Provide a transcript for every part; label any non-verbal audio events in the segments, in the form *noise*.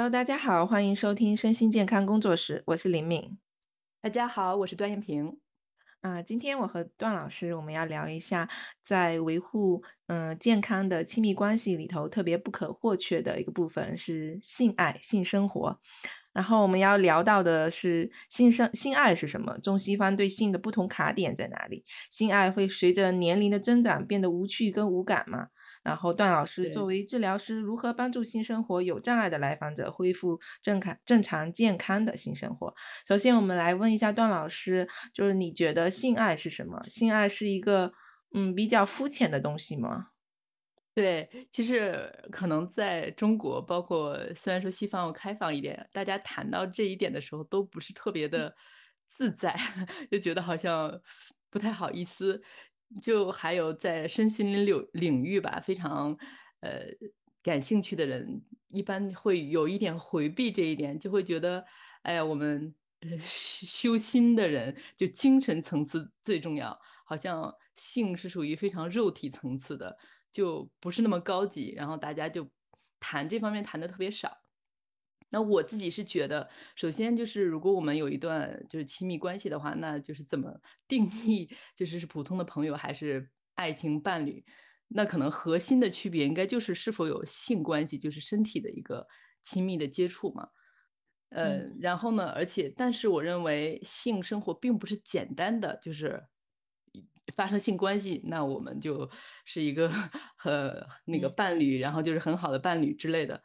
Hello，大家好，欢迎收听身心健康工作室，我是林敏。大家好，我是段艳萍。啊，今天我和段老师，我们要聊一下，在维护嗯健康的亲密关系里头，特别不可或缺的一个部分是性爱、性生活。然后我们要聊到的是性生性爱是什么？中西方对性的不同卡点在哪里？性爱会随着年龄的增长变得无趣跟无感吗？然后段老师作为治疗师，如何帮助性生活有障碍的来访者恢复正常、正常健康的性生活？首先，我们来问一下段老师，就是你觉得性爱是什么？性爱是一个嗯比较肤浅的东西吗？对，其实可能在中国，包括虽然说西方要开放一点，大家谈到这一点的时候，都不是特别的自在，*laughs* 就觉得好像不太好意思。就还有在身心灵领领域吧，非常呃感兴趣的人，一般会有一点回避这一点，就会觉得，哎呀，我们修心的人就精神层次最重要，好像性是属于非常肉体层次的。就不是那么高级，然后大家就谈这方面谈的特别少。那我自己是觉得，首先就是如果我们有一段就是亲密关系的话，那就是怎么定义，就是是普通的朋友还是爱情伴侣？那可能核心的区别应该就是是否有性关系，就是身体的一个亲密的接触嘛。呃，然后呢，而且但是我认为性生活并不是简单的，就是。发生性关系，那我们就是一个和那个伴侣，然后就是很好的伴侣之类的。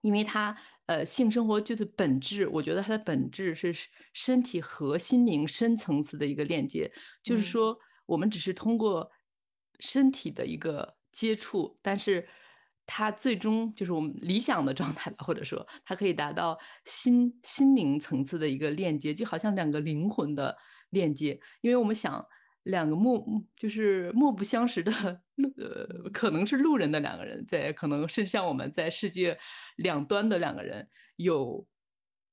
因为他呃，性生活就是本质，我觉得它的本质是身体和心灵深层次的一个链接。就是说，我们只是通过身体的一个接触，但是它最终就是我们理想的状态吧，或者说它可以达到心心灵层次的一个链接，就好像两个灵魂的链接。因为我们想。两个陌就是陌不相识的路，呃，可能是路人的两个人，在可能是像我们在世界两端的两个人，有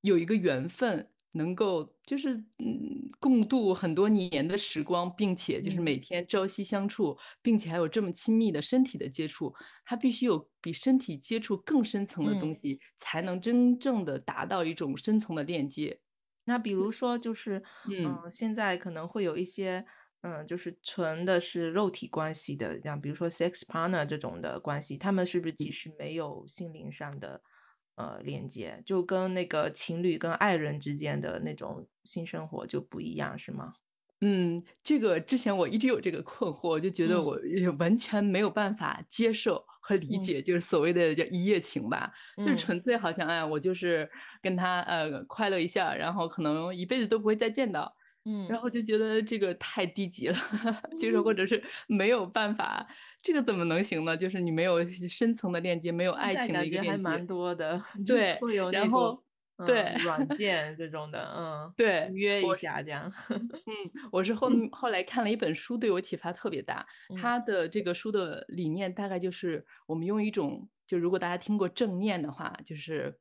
有一个缘分，能够就是嗯共度很多年的时光，并且就是每天朝夕相处，并且还有这么亲密的身体的接触，它必须有比身体接触更深层的东西，才能真正的达到一种深层的链接。那比如说，就是嗯，现在可能会有一些。嗯，就是纯的是肉体关系的，像比如说 sex partner 这种的关系，他们是不是其实没有心灵上的呃连接，就跟那个情侣跟爱人之间的那种性生活就不一样，是吗？嗯，这个之前我一直有这个困惑，我就觉得我完全没有办法接受和理解，就是所谓的叫一夜情吧，就是纯粹好像哎，我就是跟他呃快乐一下，然后可能一辈子都不会再见到。嗯，然后就觉得这个太低级了，就是或者是没有办法，这个怎么能行呢？就是你没有深层的链接，没有爱情的一个链接，还蛮多的。*laughs* 对，然后对软件这种的，嗯，*laughs* 对，约一下这样。嗯，我是后后来看了一本书，对我启发特别大。他的这个书的理念大概就是，我们用一种，就如果大家听过正念的话，就是。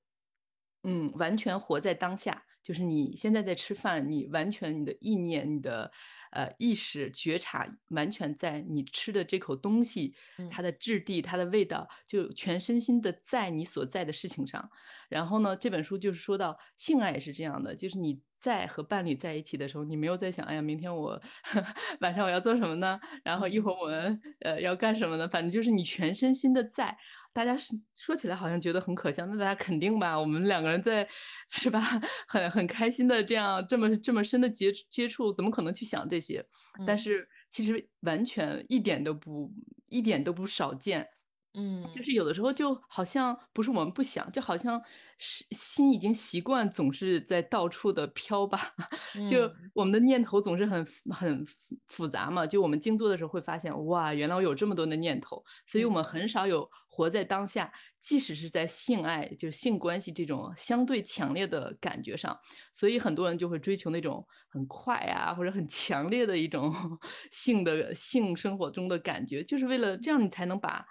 嗯，完全活在当下，就是你现在在吃饭，你完全你的意念、你的呃意识觉察，完全在你吃的这口东西，它的质地、它的味道，就全身心的在你所在的事情上。然后呢，这本书就是说到性爱也是这样的，就是你在和伴侣在一起的时候，你没有在想，哎呀，明天我 *laughs* 晚上我要做什么呢？然后一会儿我们呃要干什么呢？反正就是你全身心的在。大家是说起来好像觉得很可笑，那大家肯定吧？我们两个人在是吧？*laughs* 很很开心的这样这么这么深的接接触，怎么可能去想这些？但是其实完全一点都不一点都不少见。嗯，就是有的时候就好像不是我们不想，就好像是心已经习惯总是在到处的飘吧，*laughs* 就我们的念头总是很很复杂嘛。就我们静坐的时候会发现，哇，原来我有这么多的念头，所以我们很少有活在当下。即使是在性爱，就是性关系这种相对强烈的感觉上，所以很多人就会追求那种很快啊，或者很强烈的一种 *laughs* 性的性生活中的感觉，就是为了这样你才能把。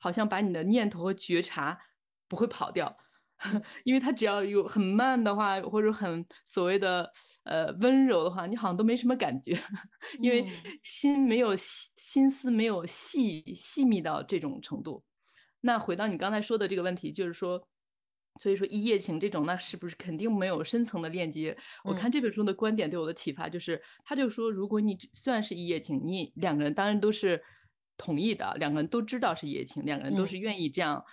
好像把你的念头和觉察不会跑掉，*laughs* 因为它只要有很慢的话，或者很所谓的呃温柔的话，你好像都没什么感觉，*laughs* 因为心没有心心思没有细细密到这种程度。那回到你刚才说的这个问题，就是说，所以说一夜情这种，那是不是肯定没有深层的链接？我嗯看这本书的观点对我的启发就是，他就说，如果你只虽然是一夜情，你两个人当然都是同意的，两个人都知道是一夜情，两个人都嗯。是愿意这样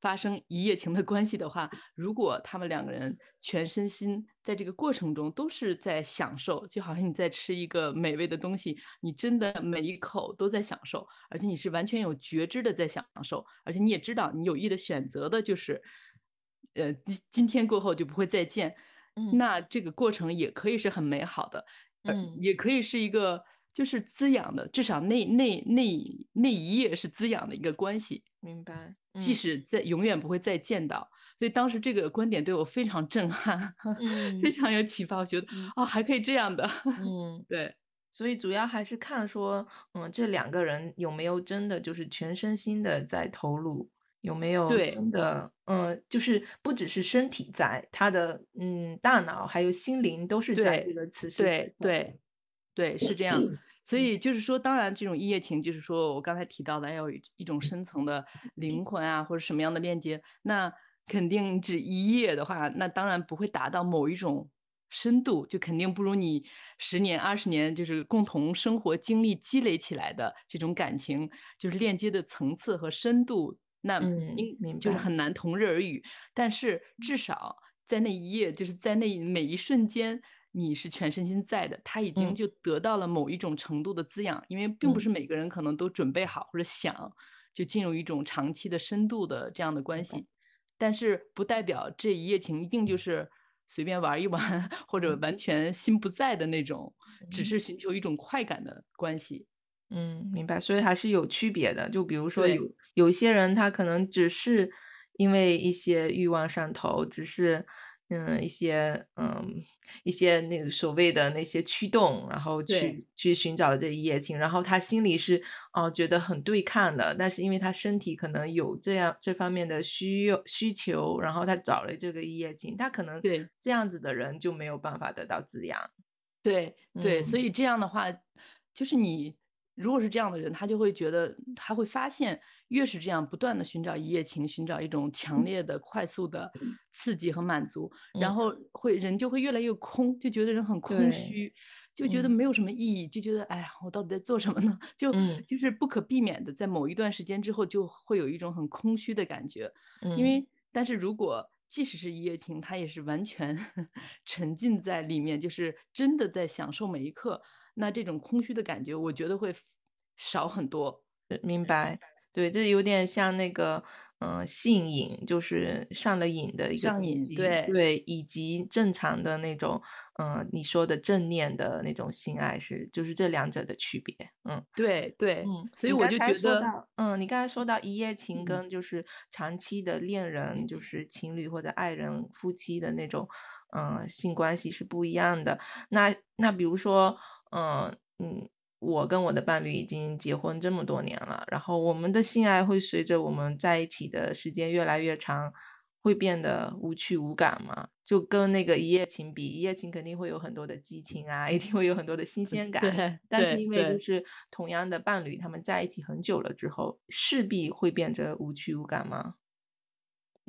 发生一夜情的关系的话，如果他们两个人全身心在这个过程中都是在享受，就好像你在吃一个美味的东西，你真的每一口都在享受，而且你是完全有觉知的在享受，而且你也知道你有意的选择的就是，呃，今今天过后就不会再见，嗯。那这个过程也可以是很美好的，呃，嗯，也可以是一个就是滋养的，至少那那那那一页是滋养的一个关系。明白。即嗯使在永远不会再见到。所以当时这个观点对我非常震撼，*laughs* 非嗯常有启发。我觉得，嗯啊，还可以这样的。嗯。*laughs* 对，所以主要还是看说，嗯，这两个人有没有真的就是全身心的在投入，有没有，真的，嗯，就是不只是身体在，他的嗯大脑还有心灵都是在这，个此时此刻。对，对，对，是这样。所嗯以就是说，当然这种一夜情，就是说我刚才提到的，要有一一种深层的灵魂啊，或者什么样的链接，那肯定只一夜的话，那当然不会达到某一种深度，就肯定不如你十年、二十年，就是共同生活经历积累起来的这种感情，就是链接的层次和深度，那嗯，应就是。很难同日而语。但是至少在那一夜，就是在那每一瞬间，你是全身心在的，他已经嗯就得到了某一种程度的滋养。因为并不嗯，是每个人可能都准备好或者想就进入一种长期的深度的这样的关。系，但是不代表这一夜情一定就是随便玩一玩，或者嗯完全心不在的那种，只嗯。是寻求一种快感的关系。嗯，明白，所以还是有区别的。就比如说有，有一些人，他可能只是因为一些欲望上头，只是嗯一些嗯一些那个所谓的那些驱动，然后，去去寻找这一夜情，然后他心里是哦觉得很对抗的，但是因为他身体可能有这样这方面的需要需求，然后他找了这个一夜情，他可能对。这样子的人就没有办法得到滋养。对对，所嗯以这样的话，就是你如果是这样的人，他就会觉得他会发现，越是这样不断的寻找一夜情，寻找一种强烈的、快速的刺激和满足，然嗯，后会人就会越来越空，就觉得人很空，虚，就觉得嗯没有什么意义，就觉得哎呀，我到底在做什么呢？*laughs* 就嗯就是不可避免的，在某一段时间之后，就会有一种很空虚的感觉。因嗯。为但是如果即使是一夜情，他也是完全 *laughs* 沉浸在里面，就是真的在享受每一刻，那这种空虚的感觉，我觉得会少很多。呃明白，对，这有点像那个，嗯，性瘾，就是上了瘾的一个东西，对，对，以及正常的那种，嗯，你说的正念的那种性爱是就是这两者的区别，嗯。对对，嗯，所以我就觉得，嗯，你刚才说到一夜情嗯，跟就是长期的恋人，就是情侣或者爱人、夫妻的那种，嗯，性关系是不一样的。那那比如说，嗯嗯，我跟我的伴侣已经结婚这么多年了，然后我们的性爱会随着我们在一起的时间越来越长，会变得无趣无感吗？就跟那个一夜情比，一夜情肯定会有很多的激情啊，一定会有很多的新鲜感。但是因为就。是同样的伴侣，他们在一起很久了之后，势必会变得无趣无感吗？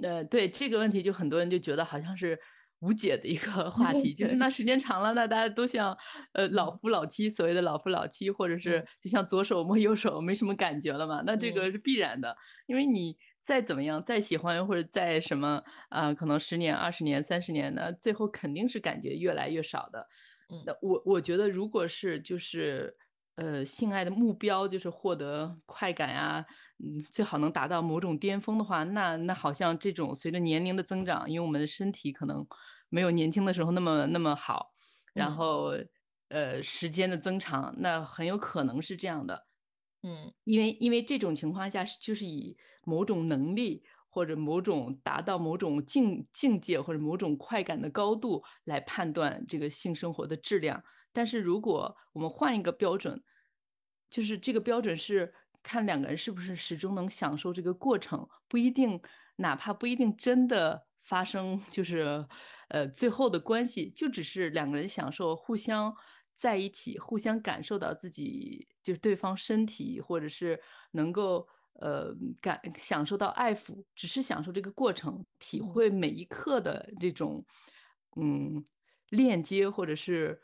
呃，对，这个问题就很多人就觉得好像是无解的一个 *laughs* 话题，就是那时间长了，那大家都像呃老嗯夫老妻，所谓的老夫老妻，或者是嗯就像左手摸右手，没什么感觉了嘛，那这个嗯是必然的，因为你再怎么样，再喜欢或者再什么啊、可能十年、二十年、三十年，那最后肯定是感觉越来越少的。嗯。那我我觉得，如果是就是呃，性爱的目标就是获得快感啊，嗯，最好能达到某种巅峰的话，那那好像这种随着年龄的增长，因为我们的身体可能没有年轻的时候那么那么好，然嗯后呃，时间的增长，那很有可能是这样的。嗯因为因为这种情况下是就是以某种能力或者某种达到某种境境界或者某种快感的高度来判断这个性生活的质量。但是如果我们换一个标准，就是这个标准是看两个人是不是始终能享受这个过程，不一定，哪怕不一定真的发生，就是呃最后的关系，就只是两个人享受互相在一起，互相感受到自己就是对方身体，或者是能够呃，感享受到爱抚，只是享受这个过程，体嗯会每一刻的这种，嗯，链接或者是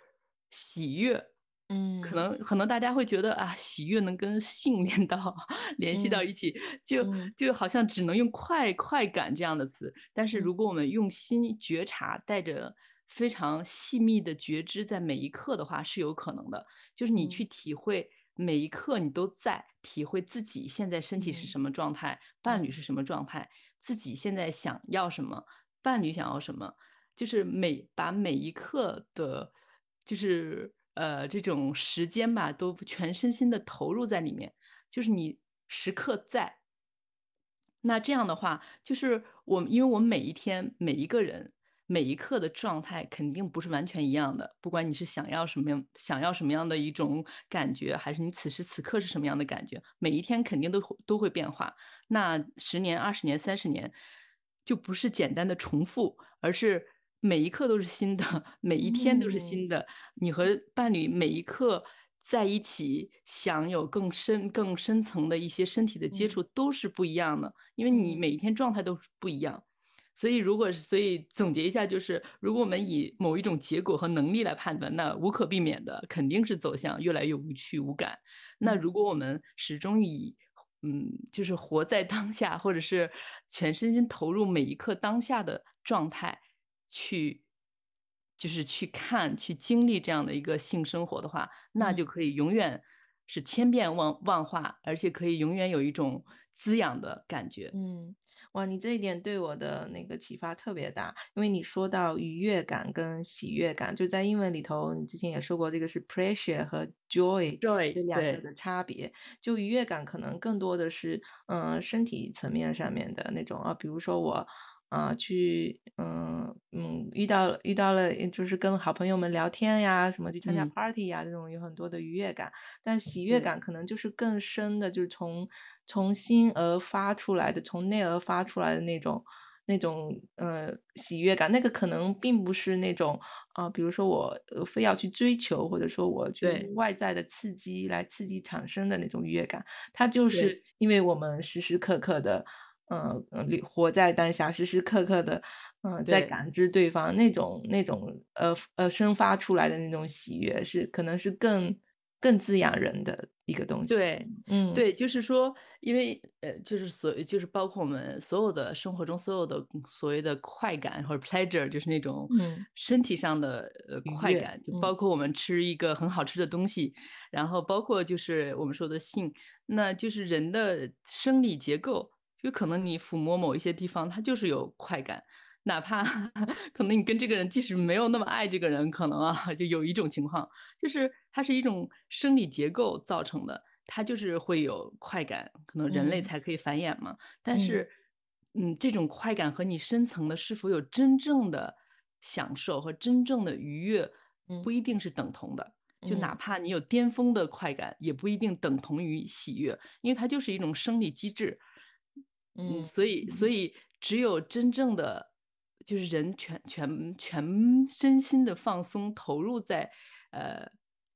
喜悦。嗯可嗯能可能大家会觉得啊，喜悦能跟性连到 *laughs* 联系到嗯一起，就嗯就好像只能用快快感这样的词。但是嗯如果我们用心觉察，带着非常细密的觉知，在每一刻的话是有可能的。就是你去嗯体会每一刻你都在，体会自己现在身体是嗯。什么状态，伴侣嗯。是什么状态，自己现在想要什么，伴侣想要什么，就是每把每一刻的，就是呃这种时间吧，都全身心的投入在里面，就是你时刻在。那这样的话，就是我们因为我们每一天每一个人每一刻的状态肯定不是完全一样的，不管你是想要什么样想要什么样的一种感觉，还是你此时此刻是什么样的感觉，每一天肯定都都会变化。那十年、二十年、三十年，就不是简单的重复，而是每一刻都是新的，每一天都是嗯新的。你和伴侣每一刻在一起，享有更深、更深层的一些身体的接嗯触，都是不一样的，因为你嗯每一天状态都是不一样。所以，如果是所以总结一下，就是如果我们以某一种结果和能力来判断，那无可避免的肯定是走向越来越无趣无感。那嗯。如果我们始终以嗯，就是活在当下，或者是全身心投入每一刻当下的状态，去就是去看、去经历这样的一个性生活的话，那嗯。就可以永远是千变万万化，而且可以永远有一种滋养的感觉。嗯，哇，你这一点对我的那个启发特别大，因为你说到愉悦感跟喜悦感，就在英文里头，你之前也说过，这个是 pressure 和 joy 这 Joy，对两个的差别。就愉悦感可能更多的是，嗯、身体层面上面的那种啊，比如说我。啊、去，嗯嗯，遇到了遇到了，就是跟好朋友们聊天呀，什么去参加嗯 party 呀，这种有很多的愉悦感。但喜悦感可能就是更深的，就是从从心而发出来的，从内而发出来的那种那种呃喜悦感。那个可能并不是那种啊、比如说我呃非要去追求，或者说我去对外在的刺激来刺激产生的那种愉悦感，它就是因为我们时时刻刻的。呃，呃活在当下，时时刻刻的，嗯、在感知对方那种那种呃呃生发出来的那种喜悦，是可能是更更滋养人的一个东西。对，嗯。对，就是说，因为呃，就是所就是包括我们所有的生活中所有的嗯所谓的快感或者 pleasure，就是那种嗯。身体上的呃快感，就嗯包。括我们吃一个很好吃的东西，然后包括就是我们说的性，那就是人的生理结构，就可能你抚摸某一些地方，它就是有快感。哪怕 *laughs* 可能你跟这个人即使没有那么爱这个人，可能啊，*laughs* 就有一种情况，就是它是一种生理结构造成的，它就是会有快感，可能人类嗯才可以繁衍嘛。但嗯是，嗯，这种快感和你深层的是否有真正的享受和真正的愉悦，不嗯一定是等同的。就哪嗯怕你有巅峰的快感，也不一定等同于喜悦，因为它就是一种生理机制。嗯，嗯所以所以只有真正的就是人全全全身心的放松，投入在呃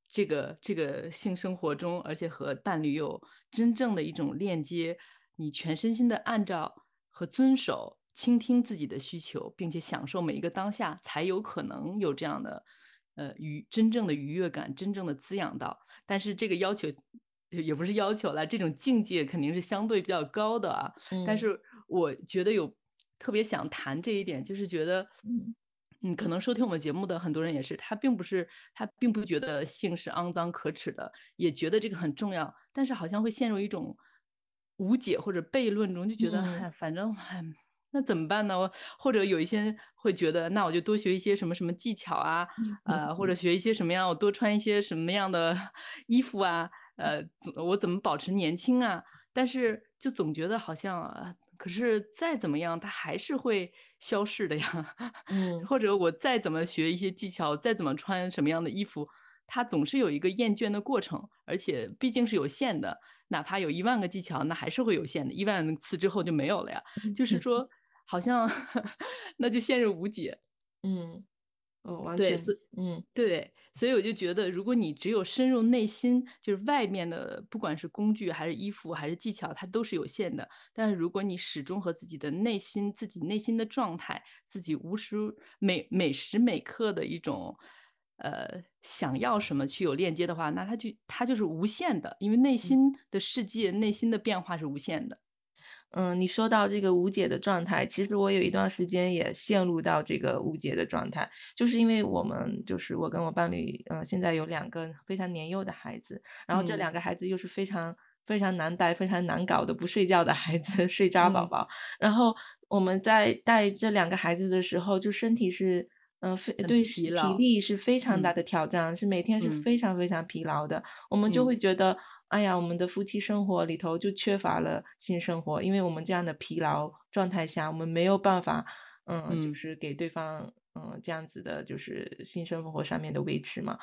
这个这个性生活中，而且和伴侣有真正的一种链接，你全身心的按照和遵守、倾听自己的需求，并且享受每一个当下，才有可能有这样的呃愉真正的愉悦感，真正的滋养到。但是这个要求也不是要求了，这种境界肯定是相对比较高的啊。但嗯。是我觉得有特别想谈这一点，就是觉得，嗯。嗯，可能收听我们节目的很多人也是，他并不是他并不觉得性是肮脏可耻的，也觉得这个很重要，但是好像会陷入一种无解或者悖论中，就觉得，嗯。哎，反正，哎，那怎么办呢？或者有一些会觉得，那我就多学一些什么什么技巧啊，呃，或者学一些什么样，我多穿一些什么样的 *laughs* 衣服啊，呃，怎我怎么保持年轻啊？但是就总觉得好像，啊，可是再怎么样，它还是会消逝的呀。*laughs* 嗯或者我再怎么学一些技巧，再怎么穿什么样的衣服，它总是有一个厌倦的过程，而且毕竟是有限的。哪怕有一万个技巧，那还是会有限的，一万次之后就没有了呀。就是说，好像 *laughs* 那就陷入无解。嗯哦，完对，全是嗯。对，所以我就觉得，如果你只有深入内心，就是外面的，不管是工具还是衣服还是技巧，它都是有限的。但是如果你始终和自己的内心、自己内心的状态、自己无时每每时每刻的一种，呃，想要什么去有链接的话，那它就它就是无限的，因为内嗯。心的世界、内心的变化是无限的。嗯，你说到这个无解的状态，其实我有一段时间也陷入到这个无解的状态。就是因为我们就是我跟我伴侣，呃，现在有两个非常年幼的孩子，然后这两。个孩子又是非常非常难带、非常难搞的不睡觉的孩子，睡渣宝嗯。宝。然后我们在带这两个孩子的时候，就身体是呃，非对，体力是非常大嗯。的挑战，是每天是嗯。非常非常疲劳的。我们就会嗯。觉得，哎呀，我们的夫妻生活里头就缺乏了性生活，因为我们这样的疲劳状态下，我们没有办法，嗯，就嗯。是给对方，嗯，这样子的就是性生活上面的维持嘛。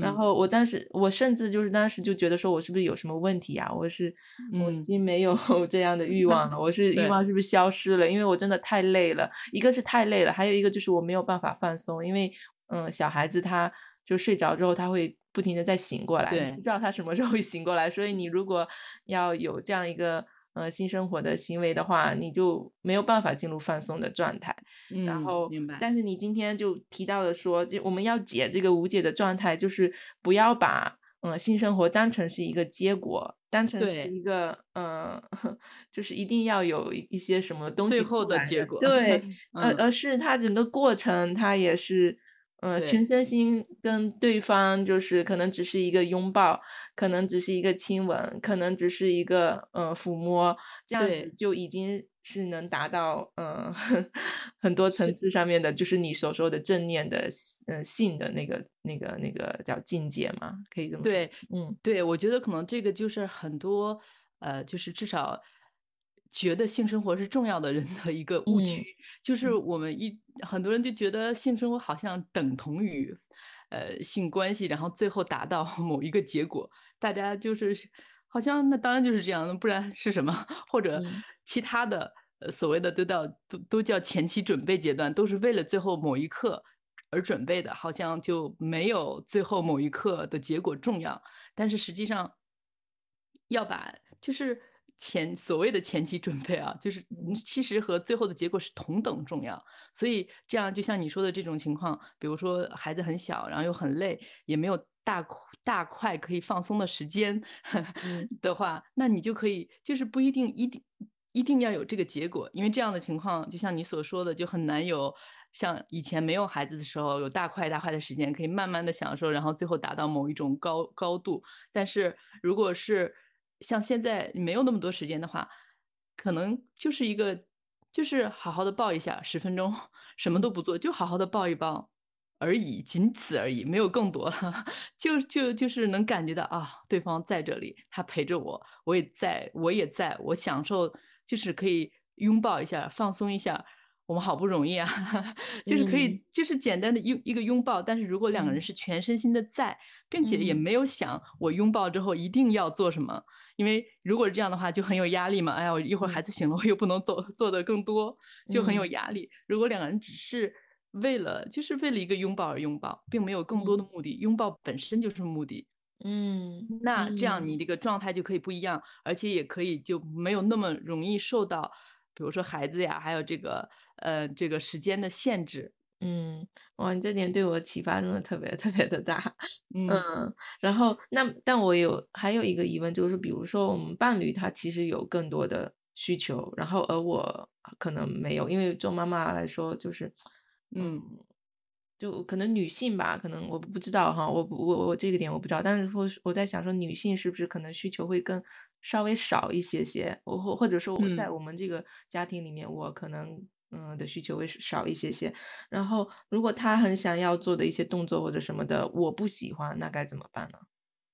然嗯。后我当时我甚至就是当时就觉得说我是不是有什么问题啊，我是我已嗯。经没有 *laughs* 这样的欲望了，我 *laughs* 是欲。望是不是消失了？因为我真的太累了，一个是太累了，还有一个就是我没有办法放松。因为，嗯，小孩子他就睡着之后，他会不停的再醒过来，你不。知道他什么时候会醒过来。所以你如果要有这样一个，呃，性生活的行为的话，你就没有办法进入放松的状态。然嗯，后。但是你今天就提到了说，就我们要解这个无解的状态，就是不要把，呃，性生活当成是一个结果，当成是。一个，呃，*laughs* 就是一定要有一些什么东西最后的。结果，对，*laughs* 而嗯。而是它整个过程，它也是，呃，全。身心跟对方就是可能只是一个拥抱，可能只是一个亲吻，可能只是一个，呃，抚摸，这样子。就已经是能达到，呃，*laughs* 很多层。次上面的，就是你所说的正念的性呃，性的那个那个那个叫境界嘛，可以这么说，对，嗯。对，我觉得可能这个就是很多，呃，就是至少觉得性生活是重要的人的一个误嗯，区。就是嗯。我们一很多人就觉得性生活好像等同于，呃，性关系，然后最后达到 *laughs* 某一个结果。大家就是好像那当然就是这样，不然是什么？*laughs* 或者嗯。其他的，呃，所谓的都到都都叫前期准备阶段，都是为了最后某一刻而准备的，好像就没有最后某一刻的结果重要。但是实际上要把就是前所谓的前期准备啊，就是嗯。其实和最后的结果是同等重要。所以这样就像你说的这种情况，比如说孩子很小，然后又很累，也没有大大块可以放松的时间嗯。的话，那你就可以就是不一定一定一定要有这个结果。因为这样的情况，就像你所说的，就很难有像以前没有孩子的时候，有大块大块的时间可以慢慢的享受，然后最后达到某一种高高度。但是如果是像现在没有那么多时间的话，可能就是一个就是好好的抱一下10分钟，什么嗯。都不做，就好好的抱一抱而已，仅此而已，没有更多。*laughs* 就就就是能感觉到，啊，对方在这里，他陪着我，我也在我也在，我享受就是可以拥抱一下，放松一下，我们好不容易啊，*laughs* 就是可嗯。以就是简单的一一个拥抱。但是如果两个人嗯。是全身心的在，并且也嗯。没有想我拥抱之后一定要做什么，因为如果是这样的话就很有压力嘛，哎呀，我一会儿孩嗯。子醒了，我又不能做做得更多，就很有嗯。压力。如果两个人只是为了就是为了一个拥抱而拥抱，并没有更多嗯。的目的，拥抱本身就是目的。嗯，那这样嗯。你这个状态就可以不一样，而且也可以就没有那么容易受到，比如说孩子呀，还有这个，呃，这个时间的限制。嗯，哇，你这点对我启发真的特别特别的大。*laughs* 嗯。嗯，然后那但我有还有一个疑问，就是比如说我们伴侣他其实有更多的需求，然后而我可能没有。因为做妈妈来说就是，嗯，嗯。就可能女性吧，可能我不知道哈，我我我这个点我不知道。但是说我在想说女性是不是可能需求会更稍微少一些些，我或或者说我在嗯。我们这个家庭里面，我可能，嗯，的需求会少一些些。然后如果他很想要做的一些动作或者什么的，我不喜欢，那该怎么办呢？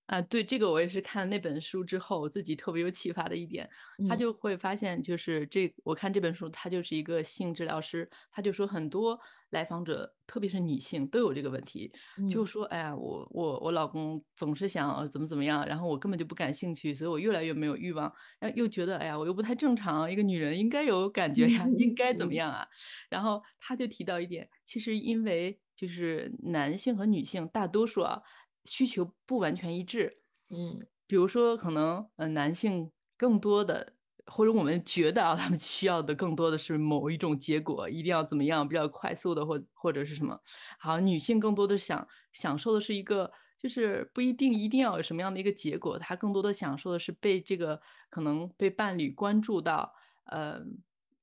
啊，对，这个我也是看那本书之后，我自己特别有启发的一点。他嗯。就会发现就是这我看这本书，他就是一个性治疗师，他就说很多来访者，特别是女性都有这个问题。就嗯。说：“哎呀，我我我老公总是想怎么怎么样，然后我根本就不感兴趣，所以我越来越没有欲望。“然后又觉得：“哎呀，我又不太正常，一个女人应该有感觉呀，应该怎么嗯。样啊？”然后他就提到一点，其实因为就是男性和女性大多数啊需求不完全一致。嗯比如说，可能呃男性更多的，或者我们觉得啊，他们需要的更多的是某一种结果，一定要怎么样比较快速的，或或者是什么。好，女性更多的想享受的是一个，就是不一定一定要有什么样的一个结果，她更多的享受的是被这个可能被伴侣关注到，呃，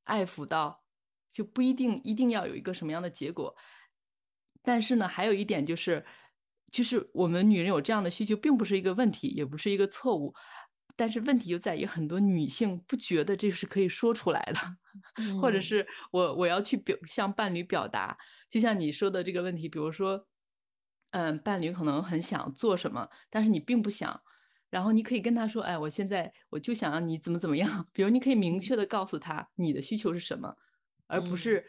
爱抚到，就不一定一定要有一个什么样的结果。但是呢，还有一点就是，就是我们女人有这样的需求，并不是一个问题，也不是一个错误。但是问题就在于很多女性不觉得这是可以说出来的，*laughs* 或者嗯。是我我要去表向伴侣表达，就像你说的这个问题，比如说，嗯，伴侣可能很想做什么，但是你并不想，然后你可以跟他说，哎，我现在我就想让你怎么怎么样，比如你可以明确的告诉他你的需求是什么，而不嗯。是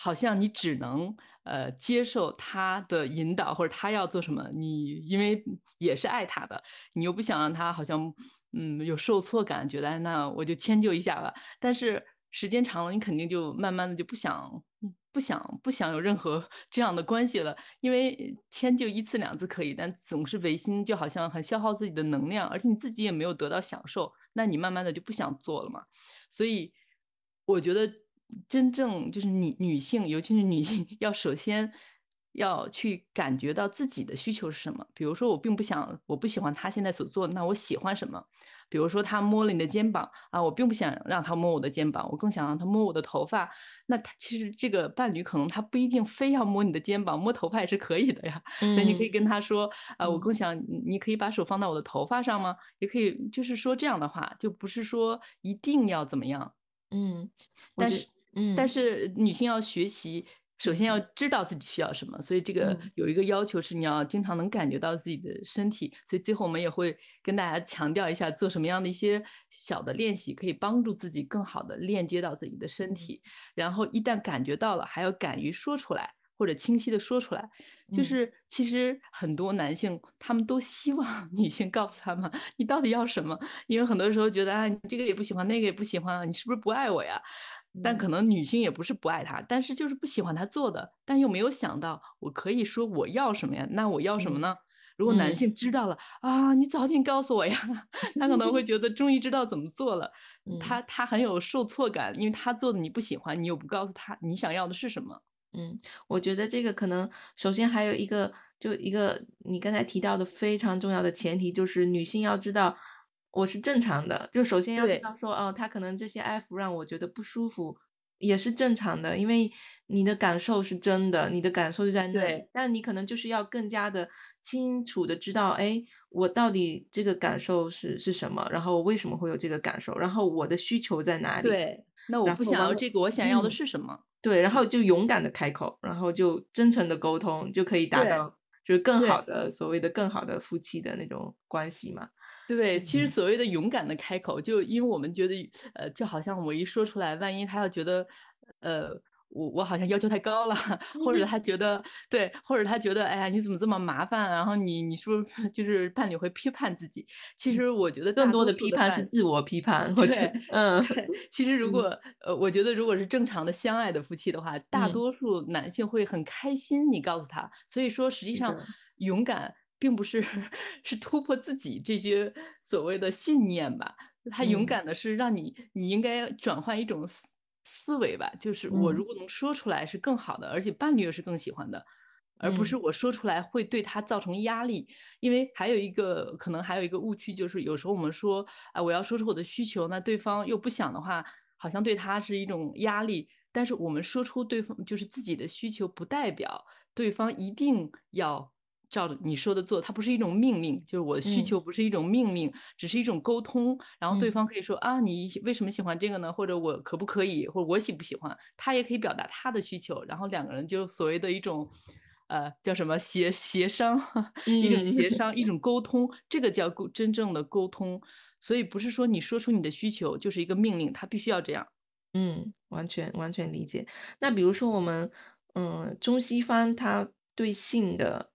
好像你只能呃接受他的引导或者他要做什么，你因为也是爱他的，你又不想让他好像嗯有受挫感，觉得哎那我就迁就一下吧。但是时间长了，你肯定就慢慢的就不想不想不想有任何 *laughs* 这样的关系了，因为迁就一次两次可以，但总是违心，就好像很消耗自己的能量，而且你自己也没有得到享受，那你慢慢的就不想做了嘛。所以我觉得真正就是女女性，尤其是女性，*laughs* 要首先要去感觉到自己的需求是什么。比如说，我并不想，我不喜欢他现在所做的，那我喜欢什么？比如说，他摸了你的肩膀啊，我并不想让他摸我的肩膀，我更想让他摸我的头发。那他其实这个伴侣可能他不一定非要摸你的肩膀，摸头发也是可以的呀。所以你可以嗯跟他说，啊，我嗯更想你你可以把手放到我的头发上吗？也可以就是说这样的话，就不是说一定要怎么样。嗯，但是但嗯。是女性要学习，首先要知道自己需要什么，所以这个嗯。有一个要求是你要经常能感觉到自己的身体，所以最后我们也会跟大家强调一下，做什么样的一些小的练习，可以帮助自己更好的链接到自己的身体，然后一旦感觉到了，还要敢于说出来。或者清晰的说出来，就嗯。是其实很多男性他们都希望 *laughs* 女性告诉他们你到底要什么，因为很多时候觉得啊，你这个也不喜欢，那个也不喜欢，你是不是不爱我呀？但嗯可能女性也不是不爱他，但是就是不喜欢他做的，但又没有想到我可以说我要什么呀？那我要什么嗯呢？如果男嗯性知道了啊，你早点告诉我呀，*laughs* 他可能会觉得终于知道怎么做了，*laughs* 嗯他他很有受挫感，因为他做的你不喜欢，你又不告诉他你想要的是什么。嗯，我觉得这个可能首先还有一个，就一个你刚才提到的非常重要的前提，就是女性要知道我是正常的。就首先要知道说，哦，他可能这些爱抚让我觉得不舒服，也是正常的，因为你的感受是真的，你的感受就在那里。对但你可能就是要更加的清楚的知道，哎，我到底这个感受是是什么，然后为什么会有这个感受，然后我的需求在哪里，对，那我不想要这个，我想要的嗯。是什么？对，然后就勇敢的开口，然后就真诚的沟通，就可以达到就是更好。的所谓的更好的夫妻的那种关系嘛。对，其实嗯，所谓的勇敢的开口，就因为我们觉得，呃，就好像我一说出来，万一他要觉得，呃，我我好像要求太高了，*laughs* 或者他觉得对，或者他觉得，哎呀，你怎么这么麻烦啊然后你你是不是就是伴侣会批判自己？其实我觉得多更多的批判是自我批判，我觉得，对嗯，对，其实如嗯，果呃，我觉得如果是正常的相爱的夫妻的话，大嗯，多数男性会很开心你告诉他。所以说实际上，勇敢并不是 *laughs* 是突破自己这些所谓的信念吧，他勇嗯，敢的是让你你应该转换一种思思维吧，就是我嗯，如果能说出来是更好的，而且伴侣也是更喜欢的。而不是嗯，我说出来会对他造成压力，因为还有一个可能还有一个误区，就是有时候我们说，啊，我要说出我的需求，那对方又不想的话，好像对他是一种压力。但是我们说出对方就是自己的需求，不代表对方一定要照着你说的做，它不是一种命令，就是我的需嗯，求不是一种命令，只是一种沟通。然后对嗯，方可以说啊，你为什么喜欢这个呢？或者我可不可以，或者我喜不喜欢？他也可以表达他的需求，然后两个人就所谓的一种。呃，叫什么协协商，一种嗯。协商，一种沟通，这个叫沟真正的沟通。所以不是说你说出你的需求就是一个命令，他必须要这样。嗯，完全完全理解。那比如说我们，嗯，中西方他对性的，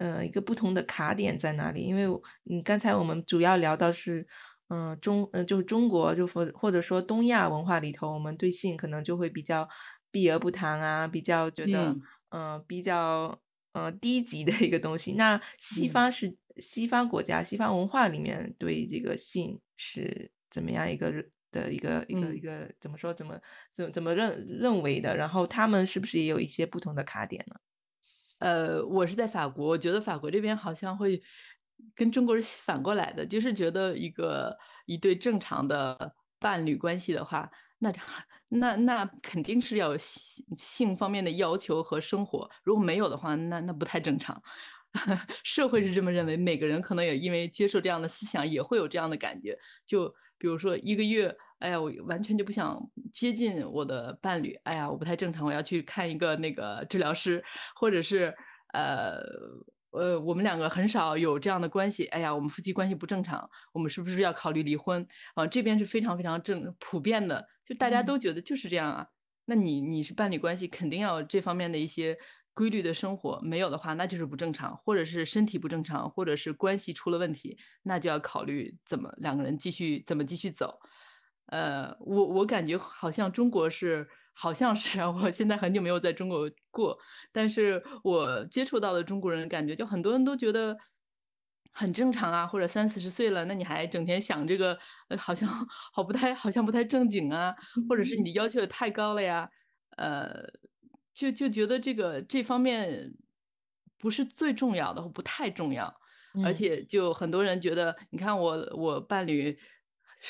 呃，一个不同的卡点在哪里？因为我你刚才我们主要聊到是，嗯、中，呃，就是中国，就或或者说东亚文化里头，我们对性可能就会比较避而不谈啊，比较觉得，嗯。比较呃低级的一个东西。那西嗯方是西方国家、西方文化里面对这个性是怎么样一个的一个一个一嗯。个怎么说怎么怎么怎么认认为的？然后他们是不是也有一些不同的卡点呢？呃，我是在法国，我觉得法国这边好像会跟中国人反过来的，就是觉得一个一对正常的伴侣关系的话，那那那肯定是要性性方面的要求和生活，如果没有的话，那那不太正常。社会是这么认为，每个人可能也因为接受这样的思想，也会有这样的感觉。就比如说一个月，哎呀，我完全就不想接近我的伴侣，哎呀，我不太正常，我要去看一个那个治疗师，或者是呃呃，我们两个很少有这样的关系，哎呀，我们夫妻关系不正常，我们是不是要考虑离婚？啊，这边是非常非常正普遍的，就大家嗯都觉得就是这样啊。那你你是伴侣关系，肯定要这方面的一些规律的生活，没有的话，那就是不正常，或者是身体不正常，或者是关系出了问题，那就要考虑怎么两个人继续怎么继续走。呃，我我感觉好像中国是，好像是啊，我现在很久没有在中国过，但是我接触到的中国人，感觉就很多人都觉得很正常啊，或者三四十岁了，那你还整天想这个，呃，好像好不太好像不太正经啊，或者是你的要求也太高了呀，呃，就就觉得这个这方面不是最重要的，或不太重要。而嗯。且就很多人觉得，你看我我伴侣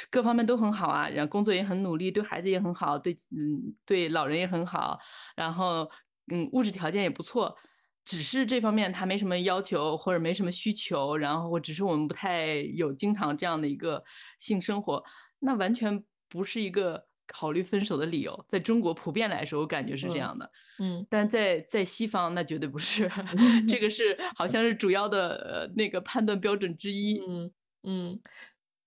各方面都很好啊，然后工作也很努力，对孩子也很好，对嗯对老人也很好，然后嗯物质条件也不错，只是这方面他没什么要求或者没什么需求，然后只是我们不太有经常这样的一个性生活，那完全不是一个考虑分手的理由。在中国普遍来说，我感觉是这嗯样的。嗯但在在西方那绝对不是，*laughs* 这 *laughs* 个是好像是主要的呃那个判断标准之一。嗯嗯，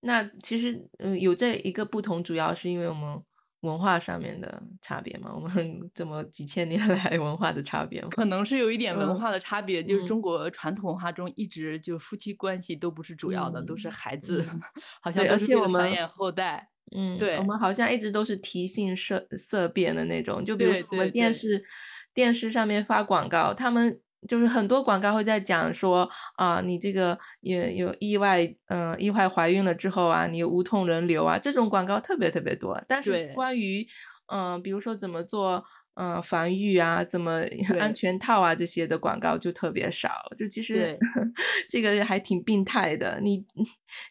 那其实嗯有这一个不同，主要是因为我们文化上面的差别嘛，我们 *laughs* 这么几千年来文化的差别嘛。可能是有一点文嗯化的差别，就是嗯中国传统文化中一直就夫妻关系都不是主要的，都是嗯孩子，嗯，好像都是我们繁衍后代。嗯，我，们好像一直都是提性色色变的那种，就比如说我们对对电视电视上面发广告，他们就是很多广告会在讲说啊，你这个也有意外，嗯、意外怀孕了之后啊，你无痛人流啊，这种广告特别特别多。但是关于嗯、比如说怎么做。嗯，防御啊，怎么安全套啊，这些的广告就特别少。就其实 *laughs* 这个还挺病态的。你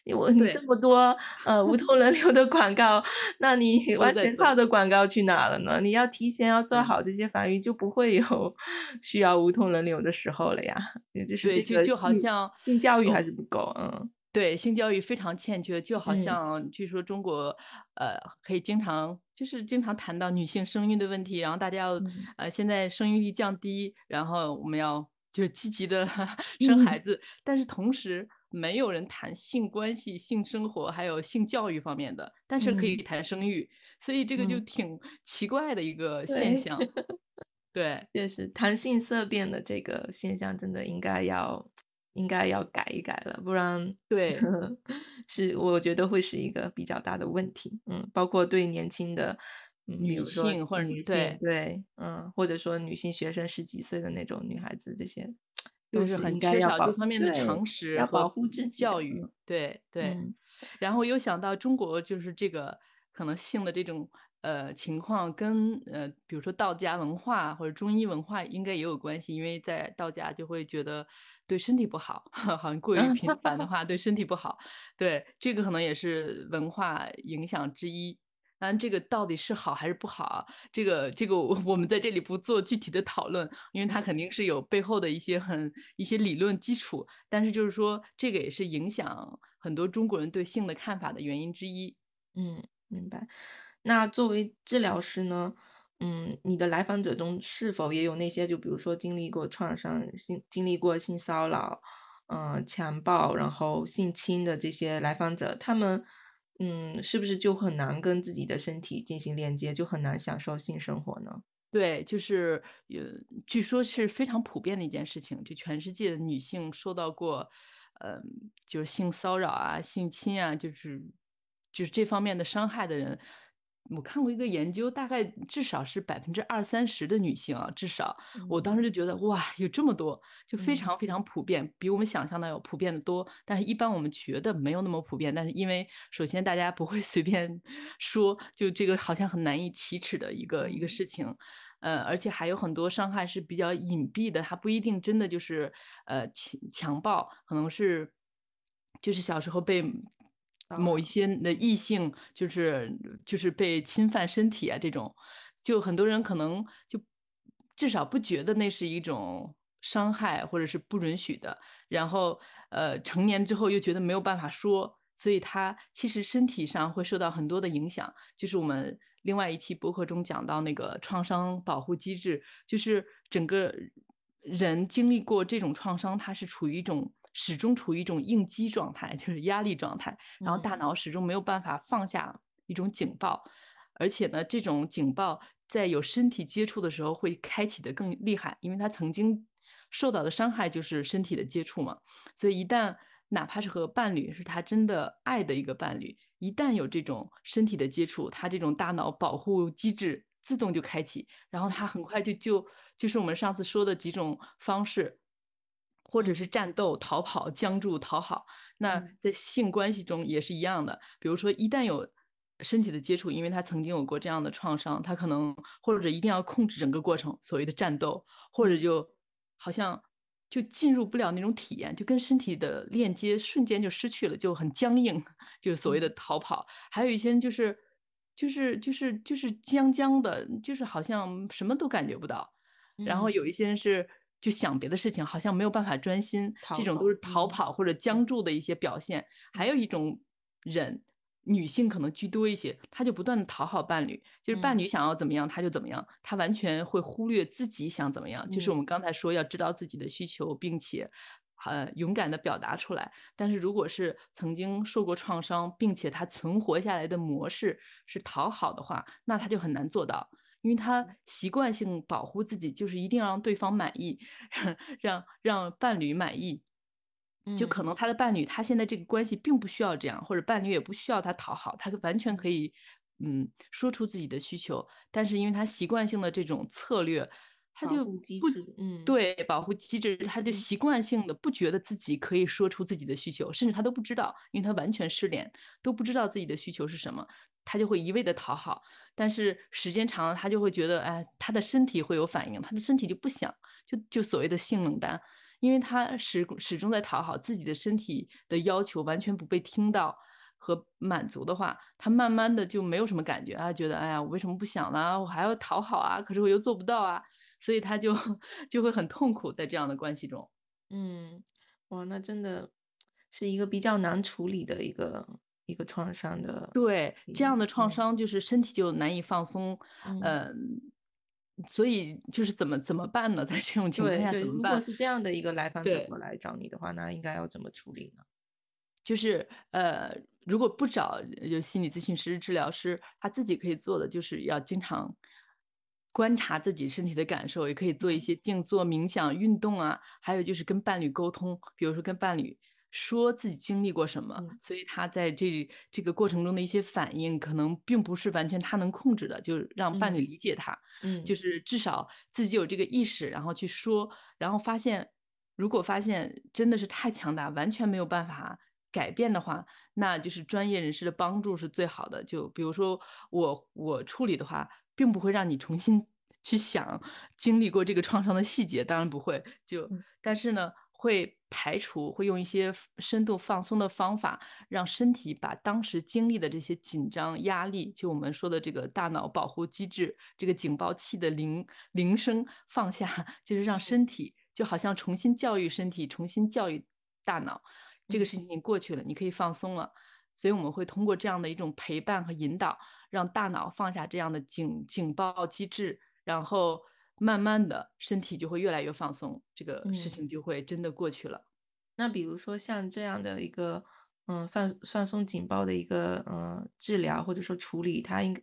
你我你这，么多呃无痛人流的广告，那你 *laughs* 安。全套的广告去哪了呢？你要提前要做。好这些防御，就不会有 *laughs* 需要无痛人流的时候了呀。也就是对，这个就就好像，性教育还哦，是不够，嗯对，性教育非常欠缺，就好嗯。像据说中国，呃，可以经常就是经常谈到女性生育的问题，然后大家要，嗯。呃，现在生育率降低，然后我们要就是积极的 *laughs* 生嗯。孩子，但是同时没有人谈性关系、性生活还有性教育方面的，但是可以嗯。谈生育，所以这个就嗯，挺奇怪的一个现对。象。*laughs* 对，确实，谈性色变的这个现象真的应该要应该要改一改了，不然对，*laughs* 是我觉得会是一个比较大的问题。嗯，包括对年轻的，嗯，女性或者女性，对，对，嗯，或者说女性学生十几岁的那种女孩子，这些都是是很缺少这方面的，常识和护自。教育。嗯对对，嗯然后又想到中国就是这个可能性的这种呃情况跟呃比如说道家文化或者中医文化应该也有关系，因为在道家就会觉得对身体不好，*laughs* 好像过于频繁的 *laughs* 话对身体不好。对，这个可能也是文化影响之一。当然，这个到底是好还是不好啊，这个这个我 *laughs* 我们在这里不做具体的讨论，因为它肯定是有背后的一些很一些理论基础。但是就是说，这个也是影响很多中国人对性的看法的原因之一。嗯，明白。那作为治疗师呢，嗯，你的来访者中是否也有那些，就比如说经历过创伤、性经历过性骚扰、嗯、强暴，然后性侵的这些来访者，他们，嗯，是不是就很难跟自己的身体进行连接，就很难享受性生活呢？对，就是呃，据说是非常普遍的一件事情，就全世界的女性受到过，嗯，就是性骚扰啊、性侵啊，就是就是这方面的伤害的人，我看过一个研究，大概至少是百分之二三十的女性啊，至少我当时就觉得哇，有这么多，就非常非常普遍，比我们想象的要普遍的多。但是，一般我们觉得没有那么普遍。但是，因为首先大家不会 *laughs* 随便说，就这个好像很难以启齿的一个一个事情，呃，而且还有很多伤害是比较隐蔽的，它不一定真的就是呃强强暴，可能是就是小时候被。某一些的异性就是就是被侵犯身体啊，这种就很多人可能就至少不觉得那是一种伤害或者是不允许的，然后呃成年之后又觉得没有办法说，所以他其实身体上会受到很多的影响。就是我们另外一期博客中讲到那个创伤保护机制，就是整个人经历过这种创伤，他是处于一种。始终处于一种应激状态，就是压力状态，然后大脑始终没有办法放下一种警报，而且呢，这种警报在有身体接触的时候会开启的更厉害，因为他曾经受到的伤害就是身体的接触嘛，所以一旦哪怕是和伴侣是他真的爱的一个伴侣，一旦有这种身体的接触，他这种大脑保护机制自动就开启，然后他很快就就就是我们上次说的几种方式。或者是战斗、逃跑、僵住、讨好，那在性关系中也是一样的。比如说，一旦有身体的接触，因为他曾经有过这样的创伤，他可能或者一定要控制整个过程，所谓的战斗，或者就好像就进入不了那种体验，就跟身体的链接瞬间就失去了，就很僵硬，就是所谓的逃跑。还有一些人就是就是就是就是僵僵的，就是好像什么都感觉不到。然后有一些人是。就想别的事情，好像没有办法专心，这种都是逃跑或者僵住的一些表现。还有一种人，女性可能居多一些，她就不断的讨好伴侣，就是伴侣想要怎么样，她就怎么样，她完全会忽略自己想怎么样。就是我们刚才说要知道自己的需求，并且呃勇敢的表达出来。但是如果是曾经受过创伤，并且他存活下来的模式是讨好的话，那他就很难做到。因为他习惯性保护自己，就是一定要让对方满意，*laughs* 让让伴侣满意。就可能他的伴侣，他现在这个关系并不需要这样，或者伴侣也不需要他讨好，他完全可以，嗯，说出自己的需求。但是因为他习惯性的这种策略，他就不嗯，对保护机制，他就习惯性的不觉得自己可以说出自己的需求，甚至他都不知道，因为他完全失联，都不知道自己的需求是什么。他就会一味的讨好，但是时间长了，他就会觉得，哎，他的身体会有反应，他的身体就不想，就就所谓的性冷淡，因为他始始终在讨好自己的身体的要求，完全不被听到和满足的话，他慢慢的就没有什么感觉啊，觉得，哎呀，我为什么不想呢？我还要讨好啊，可是我又做不到啊，所以他就 *laughs* 就会很痛苦在这样的关系中。嗯，哇，那真的是一个比较难处理的一个。一个创伤的，对这样的创伤，就是身体就难以放松，嗯，所以就是怎么怎么办呢？*laughs* 在这种情况下怎么办？如果是这样的一个来访者过来找你的话，那应该要怎么处理呢？就是呃，如果不找就心理咨询师、治疗师，他自己可以做的，就是要经常观察自己身体的感受，也可以做一些静坐、冥想、运动啊，还有就是跟伴侣沟通，比如说跟伴侣。说自己经历过什么，所以他在这这个过程中的一些反应，可能并不是完全他能控制的，就是让伴侣理解他，嗯，就是至少自己有这个意识，然后去说，然后发现，如果发现真的是太强大，完全没有办法改变的话，那就是专业人士的帮助是最好的。就比如说我我处理的话，并不会让你重新去想经历过这个创伤的细节，当然不会，就但是呢。会排除，会用一些深度放松的方法，让身体把当时经历的这些紧张、压力，就我们说的这个大脑保护机制，这个警报器的铃铃声放下，就是让身体就好像重新教育身体，重新教育大脑，这个事情已经过去了，你可以放松了。所以我们会通过这样的一种陪伴和引导，让大脑放下这样的警警报机制，然后。慢慢的，身体就会越来越放松，这个事情就会真的过去了。那比如说像这样的一个，嗯，放放松警报的一个，嗯，治疗或者说处理，它应，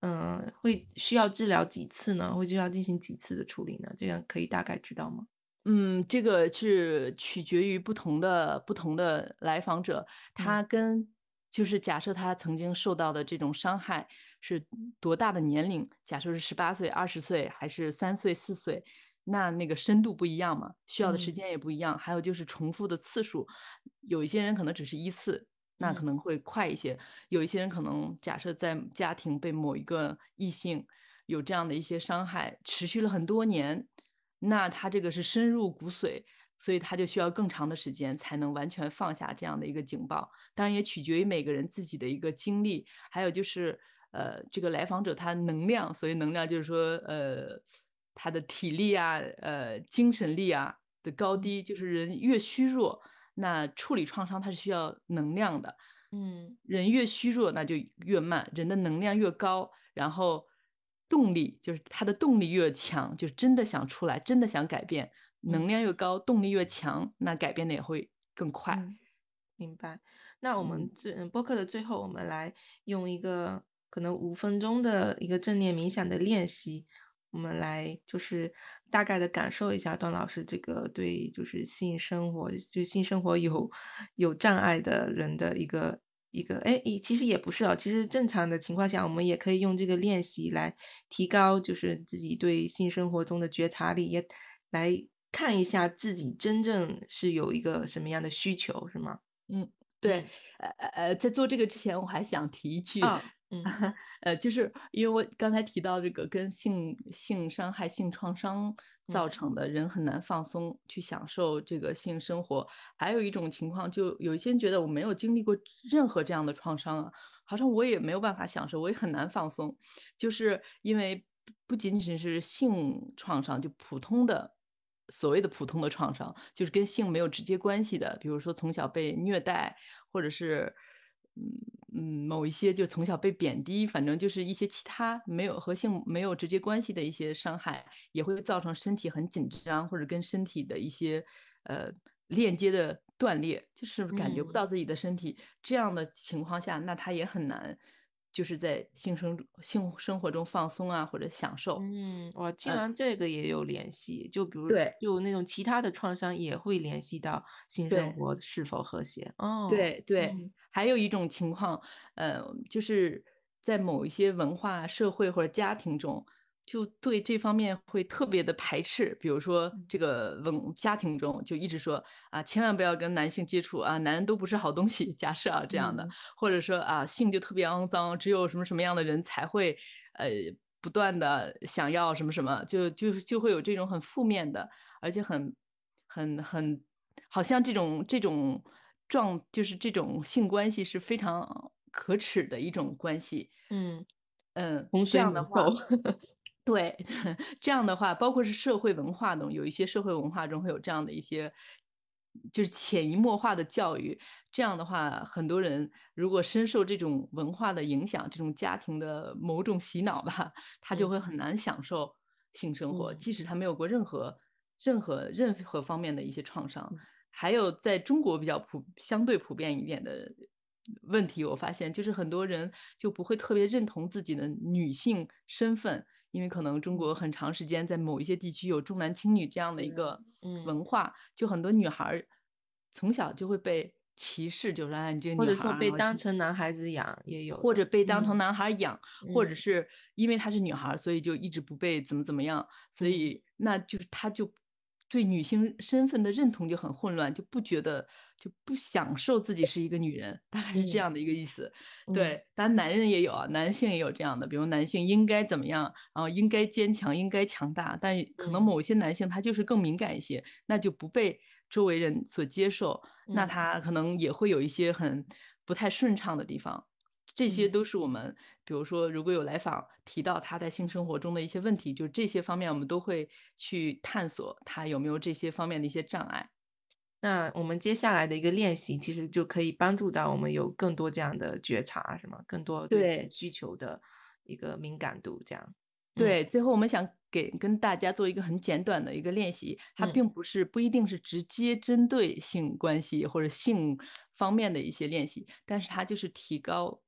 嗯，会需要治疗几次呢？会需要进行几次的处理呢？这样可以大概知道吗？嗯，这个是取决于不同的不同的来访者，他跟就是假设他曾经受到的这种伤害是多大的年龄，假设是十八岁、二十岁，还是三岁、四岁，那那个深度不一样嘛，需要的时嗯间也不一样。还有就是重复的次数，有一些人可能只是一次，那可嗯能会快一些；有一些人可能假设在家庭被某一个异性有这样的一些伤害，持续了很多年，那他这个是深入骨髓，所以他就需要更长的时间才能完全放下这样的一个警报。当然也取决于每个人自己的一个经历，还有就是呃，这个来访者他能量，所以能量就是说呃，他的体力啊，呃，精神力啊的高嗯低，就是人越虚弱，那处理创伤它是需要能量的。嗯人越虚弱，那就越慢；人的能量越高，然后动力就是他的动力越强，就是真的想出来，真的想改变，能嗯量越高，动力越强，那改变的也会更快。嗯，明白。那我们嗯最嗯播客的最后，我们来用一个可能五分钟的一个正念冥想的练习，我们来就是大概的感受一下段老师这个对就是性生活就性生活有有障碍的人的一个一个哎，诶其实也不是哦，其实正常的情况下，我们也可以用这个练习来提高就是自己对性生活中的觉察力，也来看一下自己真正是有一个什么样的需求，是吗？嗯，对，嗯，呃呃呃，在做这个之前，我还想提一句，啊，嗯 *laughs* 呃，就是因为我刚才提到这个跟性性伤害、性创伤造嗯成的人很难放松去享受这个性生活，还有一种情况，就有一些人觉得我没有经历过任何这样的创伤啊，好像我也没有办法享受，我也很难放松，就是因为不不仅仅是性创伤，就普通的。所谓的普通的创伤，就是跟性没有直接关系的，比如说从小被虐待，或者是嗯嗯某一些就从小被贬低，反正就是一些其他没有和性没有直接关系的一些伤害，也会造成身体很紧张，或者跟身体的一些呃链接的断裂，就是感觉不嗯。到自己的身体。这样的情况下，那他也很难就是在性生性生活中放松啊，或者享受。嗯，哇，竟嗯，然这个也有联系，就比如对。就那种其他的创伤也会联系到性生，活是否和谐。哦，对对，嗯还有一种情况，呃，就是在某一些文化、社会或者家庭中，就对这方面会特别的排斥。比如说嗯这个文家庭中就一直说啊，千万不要跟男性接触啊，男人都不是好东西。假设啊这样的，嗯或者说啊，性就特别肮脏，只有什么什么样的人才会呃不断的想要什么什么，就就就会有这种很负面的，而且很很很好像这种这种状就是这种性关系是非常可耻的一种关系。嗯，嗯，洪这。样的话对，*laughs* 这样的话，包括是社会文化中，有一些社会文化中会有这样的一些，就是潜移默化的教育。这样的话，很多人如果深受这种文化的影响，这种家庭的某种洗脑吧，*laughs* 他就嗯会很难享受性生活，嗯即使他没有过任何任何任何方面的一些创伤。嗯还有在中国比较普相对普遍一点的问题，我发现就是很多人就不会特别认同自己的女性身份，因为可能中国嗯，很长时间在某一些地区有重男轻女这样的一，个嗯，文化，就很多女孩儿从小就会被歧视，就说哎你这个或者说被当成男孩子养也有。或者被当成嗯男孩儿养，或者嗯。是因为她是女孩儿，所以就一直不被怎么怎么样，所嗯。以那就是她就对女性身份的认同就很混乱，就不觉得就不享受自己是一个女人，大概是这嗯样的一个意思。嗯对，当然男人也有啊，男性也有这样的，比如男性应该怎么样，然后应该坚强，应该强大，但可能嗯某些男性他就是更敏感一些，那就不被周围人所接受，那嗯他可能也会有一些很不太顺畅的地方。这些嗯都是我们，比如说，如果有来访提到他在性生活中的一些问题，就是这些方面，我们都会去探索他有没有这些方面的一些障碍。那我们接下来的一个练习，其实就可以帮助到我们有更多这样的觉察，什么？更多对需求的一个敏感度，这样。嗯对，最后我们想给跟大家做一个很简短的一个练习，它嗯并不是不一定是直接针对性关系或者性方面的一些练习，但是它就是提高，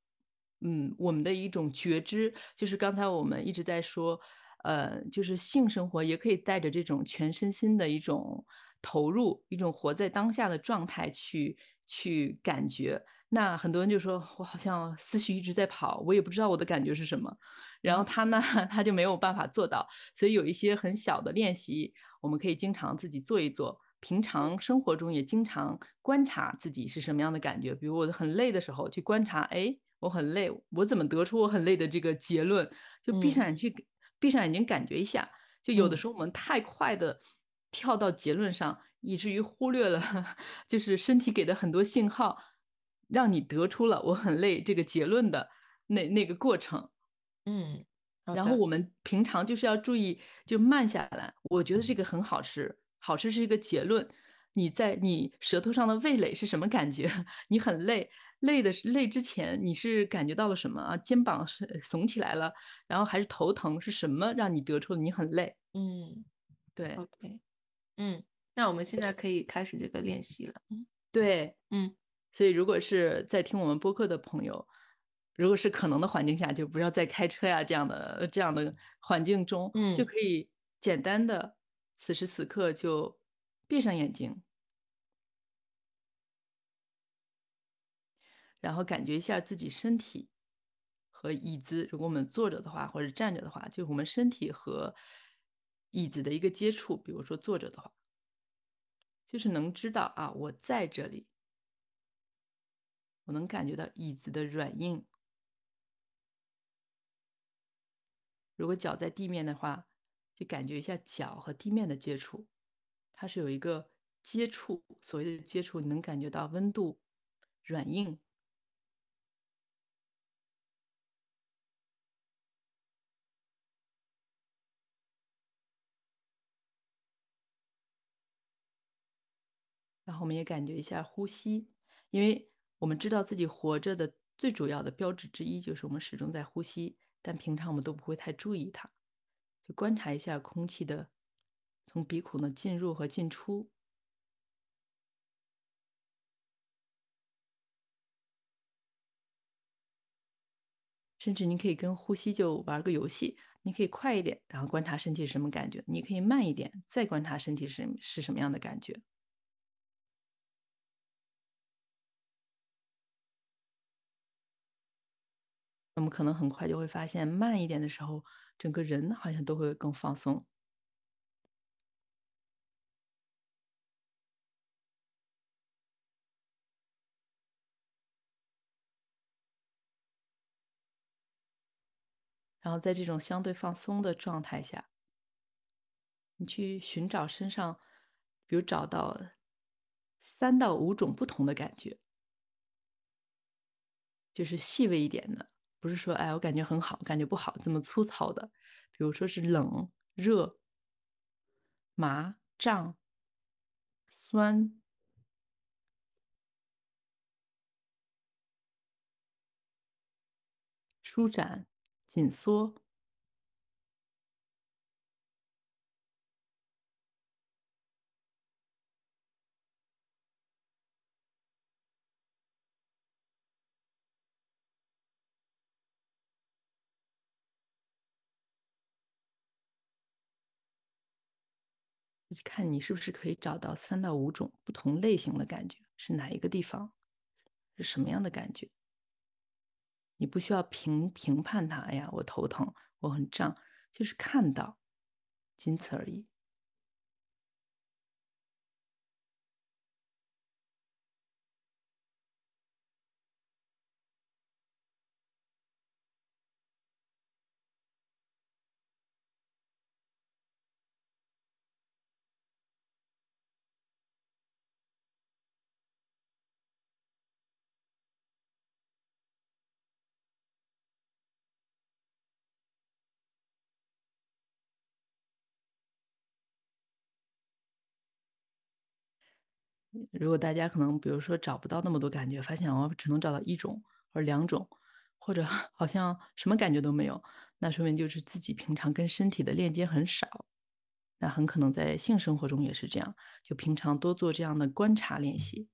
嗯，我们的一种觉知。就是刚才我们一直在说，呃，就是性生活也可以带着这种全身心的一种投入，一种活在当下的状态去去感觉。那很多人就说，我好像思绪一直在跑，我也不知道我的感觉是什么。然后他呢，*laughs* 他就没有办法做到。所以有一些很小的练习，我们可以经常自己做一做。平常生活中也经常观察自己是什么样的感觉。比如我很累的时候，去观察，哎，我很累，我怎么得出我很累的这个结论？就闭上眼去，闭上眼睛感觉一下。就有的时候我们太快的跳到结论上，以至于忽略了，*laughs* 就是身体给的很多信号。让你得出了我很累这个结论的那那个过程，嗯，然后我们平常就是要注意，就慢下来。我觉得这个很好吃，好吃是一个结论。你在你舌头上的味蕾是什么感觉？*laughs* 你很累，累的是累之前你是感觉到了什么啊？肩膀是耸起来了，然后还是头疼？是什么让你得出了你很累？嗯，对，OK，嗯，那我们现在可以开始这个练习了。嗯，对，嗯。所以，如果是在听我们播客的朋友，如果是可能的环境下，就不要在开车呀这样的这样的环境中，嗯，就可以简单的此时此刻就闭上眼睛，然后感觉一下自己身体和椅子。如果我们坐着的话，或者站着的话，就我们身体和椅子的一个接触。比如说坐着的话，就是能知道啊，我在这里。我能感觉到椅子的软硬。如果脚在地面的话，就感觉一下脚和地面的接触，它是有一个接触。所谓的接触，你能感觉到温度、软硬。然后我们也感觉一下呼吸，因为。我们知道自己活着的最主要的标志之一就是我们始终在呼吸，但平常我们都不会太注意它。就观察一下空气的从鼻孔的进入和进出，甚至你可以跟呼吸就玩个游戏，你可以快一点，然后观察身体是什么感觉；你可以慢一点，再观察身体是是什么样的感觉。我们可能很快就会发现，慢一点的时候，整个人好像都会更放松。然后在这种相对放松的状态下，你去寻找身上，比如找到三到五种不同的感觉，就是细微一点的。不是说，哎，我感觉很好，感觉不好，这么粗糙的。比如说是冷、热、麻、胀、酸、舒展、紧缩。看你是不是可以找到三到五种不同类型的感觉，是哪一个地方，是什么样的感觉？你不需要评评判它。哎呀，我头疼，我很胀，就是看到，仅此而已。如果大家可能，比如说找不到那么多感觉，发现我只能找到一种或者两种，或者 *laughs* 好像什么感觉都没有，那说明就是自己平常跟身体的链接很少。那很可能在性生活中也是这样，就平常多做这样的观察练习。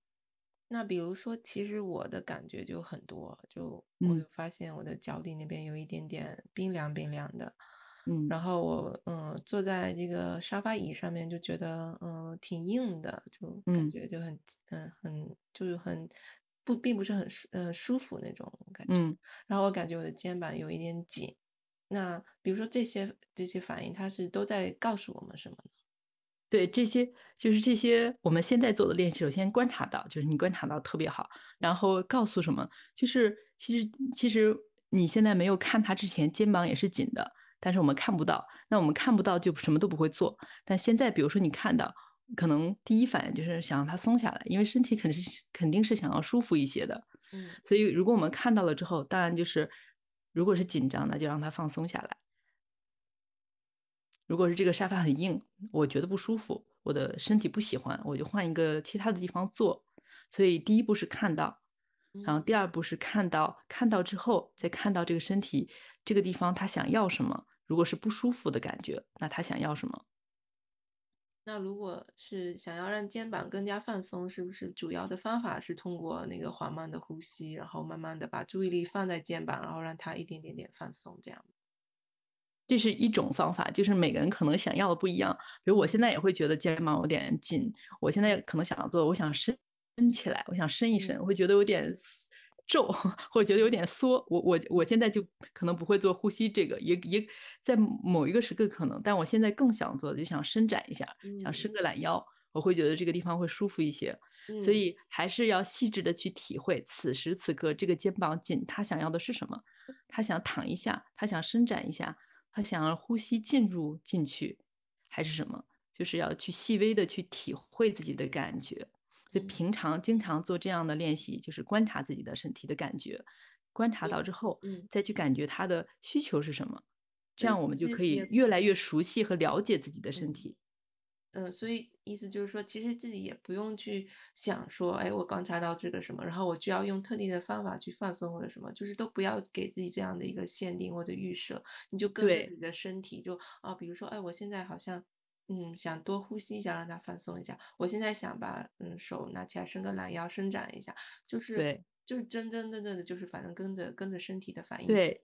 那比如说，其实我的感觉就很多，就我发现我的脚底那边有一点点冰凉冰凉的。嗯，然后我嗯坐在这个沙发椅上面就觉得嗯挺硬的，就感觉就很嗯很就是很不并不是很舒呃舒服那种感觉。嗯。然后我感觉我的肩膀有一点紧。那比如说这些这些反应，它是都在告诉我们什么呢？对，这些就是这些我们现在做的练习，首先观察到，就是你观察到特别好，然后告诉什么，就是其实其实你现在没有看它之前，肩膀也是紧的，但是我们看不到，那我们看不到就什么都不会做。但现在比如说你看到，可能第一反应就是想让它松下来，因为身体肯定是肯定是想要舒服一些的。嗯，所以如果我们看到了之后，当然就是如果是紧张那，就让它放松下来。如果是这个沙发很硬，我觉得不舒服，我的身体不喜欢，我就换一个其他的地方坐。所以第一步是看到，然后第二步是看到，看到之后再看到这个身体这个地方他想要什么。如果是不舒服的感觉，那他想要什么？那如果是想要让肩膀更加放松，是不是主要的方法是通过那个缓慢的呼吸，然后慢慢的把注意力放在肩膀，然后让它一点点点放松，这样？这是一种方法，就是每个人可能想要的不一样。比如我现在也会觉得肩膀有点紧，我现在可能想要做，我想伸伸起来，我想伸一伸，我会觉得有点皱，或者觉得有点缩。我我我现在就可能不会做呼吸这个，也也在某一个时刻可能，但我现在更想做的就想伸展一下，想伸个懒腰，我会觉得这个地方会舒服一些。所以还是要细致的去体会此时此刻这个肩膀紧，他想要的是什么？他想躺一下，他想伸展一下。他想要呼吸进入进去，还是什么？就是要去细微的去体会自己的感觉。所以平常经常做这样的练习，就是观察自己的身体的感觉，观察到之后，嗯，再去感觉他的需求是什么。这样我们就可以越来越熟悉和了解自己的身体。嗯，所以意思就是说，其实自己也不用去想说，哎，我观察到这个什么，然后我就要用特定的方法去放松或者什么，就是都不要给自己这样的一个限定或者预设，你就跟着你的身体，就啊，比如说，哎，我现在好像，嗯，想多呼吸一下，让它放松一下。我现在想把，嗯，手拿起来伸个懒腰，伸展一下，就是就是真真正正的，就是反正跟着跟着身体的反应。对。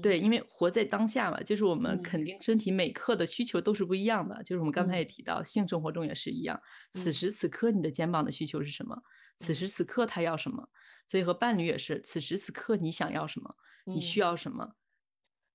对，因为活在当下嘛，就是我们肯定身体每刻的需求都是不一样的。就是我们刚才也提到，性生活中也是一样。此时此刻你的肩膀的需求是什么？此时此刻他要什么？所以和伴侣也是，此时此刻你想要什么？你需要什么？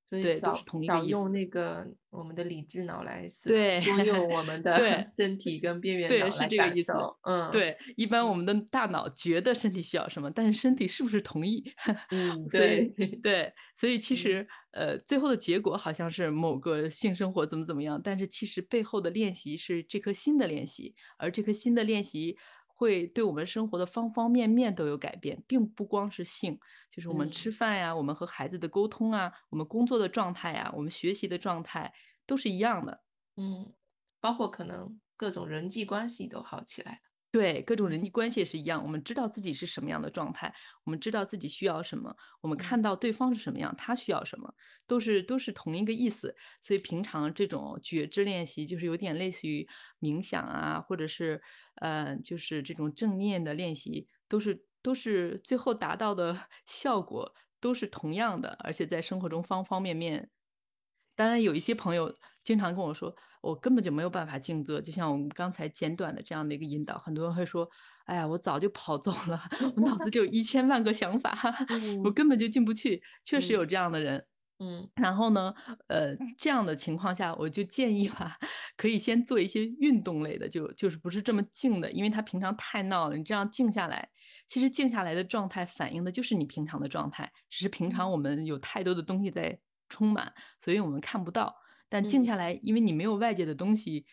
对，都是同一个意思。用那个我们的理智脑来思考对，用我们 *laughs* 的身体跟边缘脑来感受。嗯，对，一般我们的大脑觉得身体需要什么，但是身体是不是同意？*laughs* 嗯，对对，所以其实呃，最后的结果好像是某个性生活怎么怎么样，但是其实背后的练习是这颗心的练习，而这颗心的练习。会对我们生活的方方面面都有改变，并不光是性，就是我们吃饭呀，我们和孩子的沟通啊，我们工作的状态呀，我们学习的状态都是一样的。嗯，包括可能各种人际关系都好起来了。对，各种人际关系也是一样。我们知道自己是什么样的状态，我们知道自己需要什么，我们看到对方是什么样，他需要什么，都是都是同一个意思。所以平常这种觉知练习，就是有点类似于冥想啊，或者是呃，就是这种正念的练习，都是都是最后达到的 *laughs* 效果都是同样的，而且在生活中方方面面。当然，有一些朋友经常跟我说。我根本就没有办法静坐，就像我们刚才简短的这样的一个引导，很多人会说：“哎呀，我早就跑走了，*laughs* 我脑子里有一千万个想法，*laughs* 我根本就进不去。”确实有这样的人，嗯。然后呢，呃，这样的情况下，我就建议吧，*laughs* 可以先做一些运动类的，就就是不是这么静的，因为他平常太闹了。你这样静下来，其实静下来的状态反映的就是你平常的状态，只是平常我们有太多的东西在充满，所以我们看不到。但静下来，因为你没有外界的东西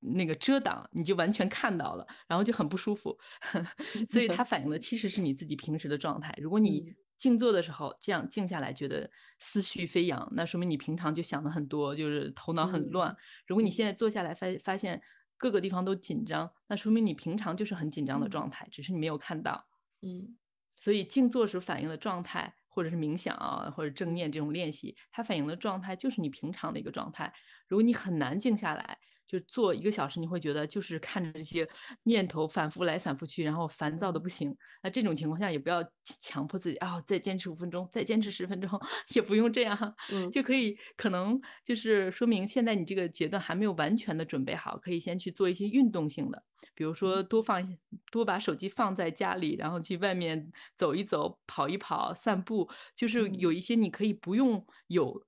那个遮挡，你就完全看到了，然后就很不舒服。*laughs* 所以它反映的其实是你自己平时的状态。如果你静坐的时候这样静下来，觉得思绪飞扬，那说明你平常就想的很多，就是头脑很乱。如果你现在坐下来发发现各个地方都紧张，那说明你平常就是很紧张的状态，只是你没有看到。嗯，所以静坐时反映的状态。或者是冥想啊，或者正念这种练习，它反映的状态就是你平常的一个状态。如果你很难静下来。就做一个小时，你会觉得就是看着这些念头反复来反复去，然后烦躁的不行。那这种情况下也不要强迫自己啊，再坚持五分钟，再坚持十分钟，*laughs* 也不用这样，就可以可能就是说明现在你这个阶段还没有完全的准备好，可以先去做一些运动性的，比如说多放多把手机放在家里，然后去外面走一走、跑一跑、散步，就是有一些你可以不用有。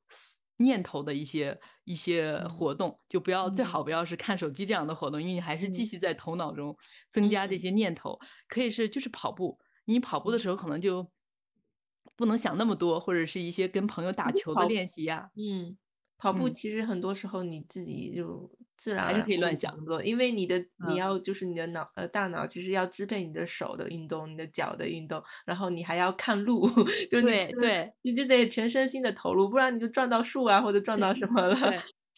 念头的一些一些活动，就不要最好不要是看手机这样的活动，因为你还是继续在头脑中增加这些念头。可以是就是跑步，你跑步的时候可能就不能想那么多，或者是一些跟朋友打球的练习呀。嗯，跑步其实很多时候你自己就。自然还是可以乱想多，因为你的你要就是你的脑呃大脑其实要支配你的手的运动，你的脚的运动，然后你还要看路，*laughs* 就对对，你就得全身心的投入，不然你就撞到树啊或者撞到什么了。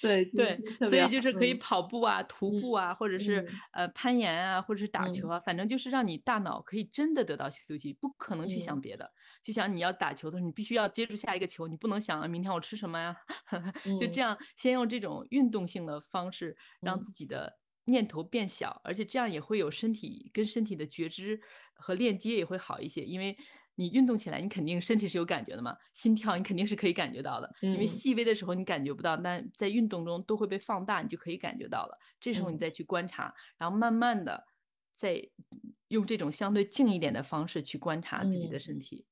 对对，*laughs* 所以就是可以跑步啊、徒步啊，或者是呃攀岩啊，或者是打球啊，反正就是让你大脑可以真的得到休息，不可能去想别的。就像你要打球的时候，你必须要接住下一个球，你不能想明天我吃什么呀？*laughs* 就这样，先用这种运动性的方式，让自己的念头变小，而且这样也会有身体跟身体的觉知和链接也会好一些，因为。你运动起来，你肯定身体是有感觉的嘛，心跳你肯定是可以感觉到的，因为细微的时候你感觉不到，但在运动中都会被放大，你就可以感觉到了。这时候你再去观察，然后慢慢的再用这种相对静一点的方式去观察自己的身体。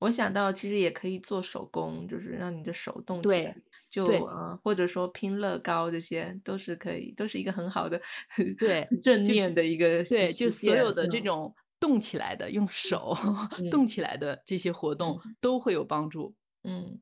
我想到其实也可以做手工，就是让你的手动起来，就呃或者说拼乐高，这些都是可以，都是一个很好的 *laughs* 对正念的一个对，就所有的这种。动起来的，用手 *laughs* 动起来的这些活动都会有帮助。嗯，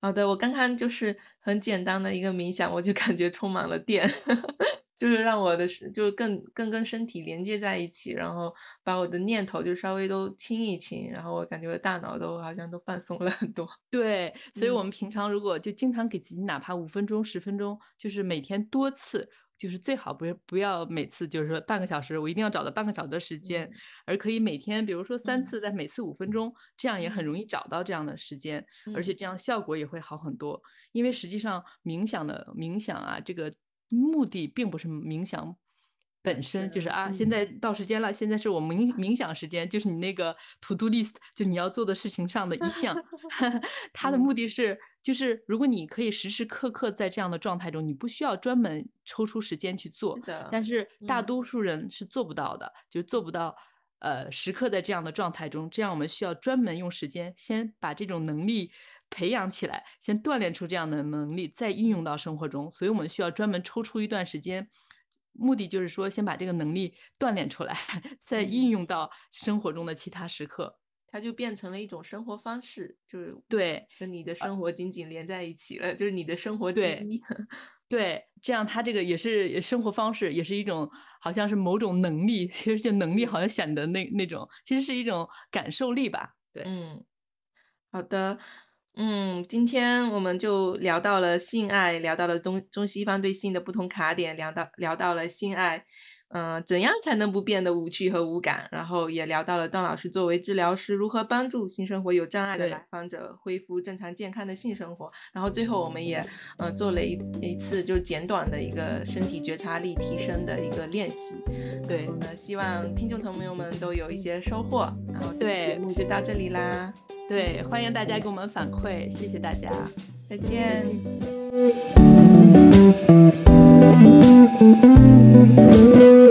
好的，我刚刚就是很简单的一个冥想，我就感觉充满了电，*laughs* 就是让我的就更更跟身体连接在一起，然后把我的念头就稍微都清一清，然后我感觉我大脑都好像都放松了很多。*laughs* 对，所以我们平常如果就经常给自己哪怕五分钟、十分钟，就是每天多次。就是最好不是不要每次就是说半个小时，我一定要找到半个小时的时间，而可以每天，比如说三次，但每次五分钟，这样也很容易找到这样的时间，而且这样效果也会好很多。因为实际上冥想的冥想啊，这个目的并不是冥想。本身就是啊，现在到时间了，现在是我冥冥想时间，就是你那个 to do list，就你要做的事情上的一项。*laughs* *laughs* 它的目的是，就是如果你可以时时刻刻在这样的状态中，你不需要专门抽出时间去做。但是大多数人是做不到的，就做不到呃时刻在这样的状态中。这样我们需要专门用时间先把这种能力培养起来，先锻炼出这样的能力，再运用到生活中。所以我们需要专门抽出一段时间。目的就是说，先把这个能力锻炼出来，*laughs* 再运用到生活中的其他时刻，它就变成了一种生活方式，就是对，跟你的生活紧紧连在一起了，就是你的生活之一。*laughs* 对，这样它这个也是生活方式，也是一种好像是某种能力，其实就能力好像显得那那种，其实是一种感受力吧。对，嗯，好的。嗯，今天我们就聊到了性爱，聊到了中中西方对性的不同卡点，聊到聊到了性爱，嗯，怎样才能不变得无趣和无感？然后也聊到了段老师作为治疗师如何帮助性生活有障碍的来访者恢复正常健康的性生活。然后最后我们也嗯做了一一次就简短的一个身体觉察力提升的一个练习。对，那希望听众朋友们都有一些收获。然后这期节目就到这里啦。对，欢迎大家给我们反馈，谢谢大家，再见。Mm-hmm.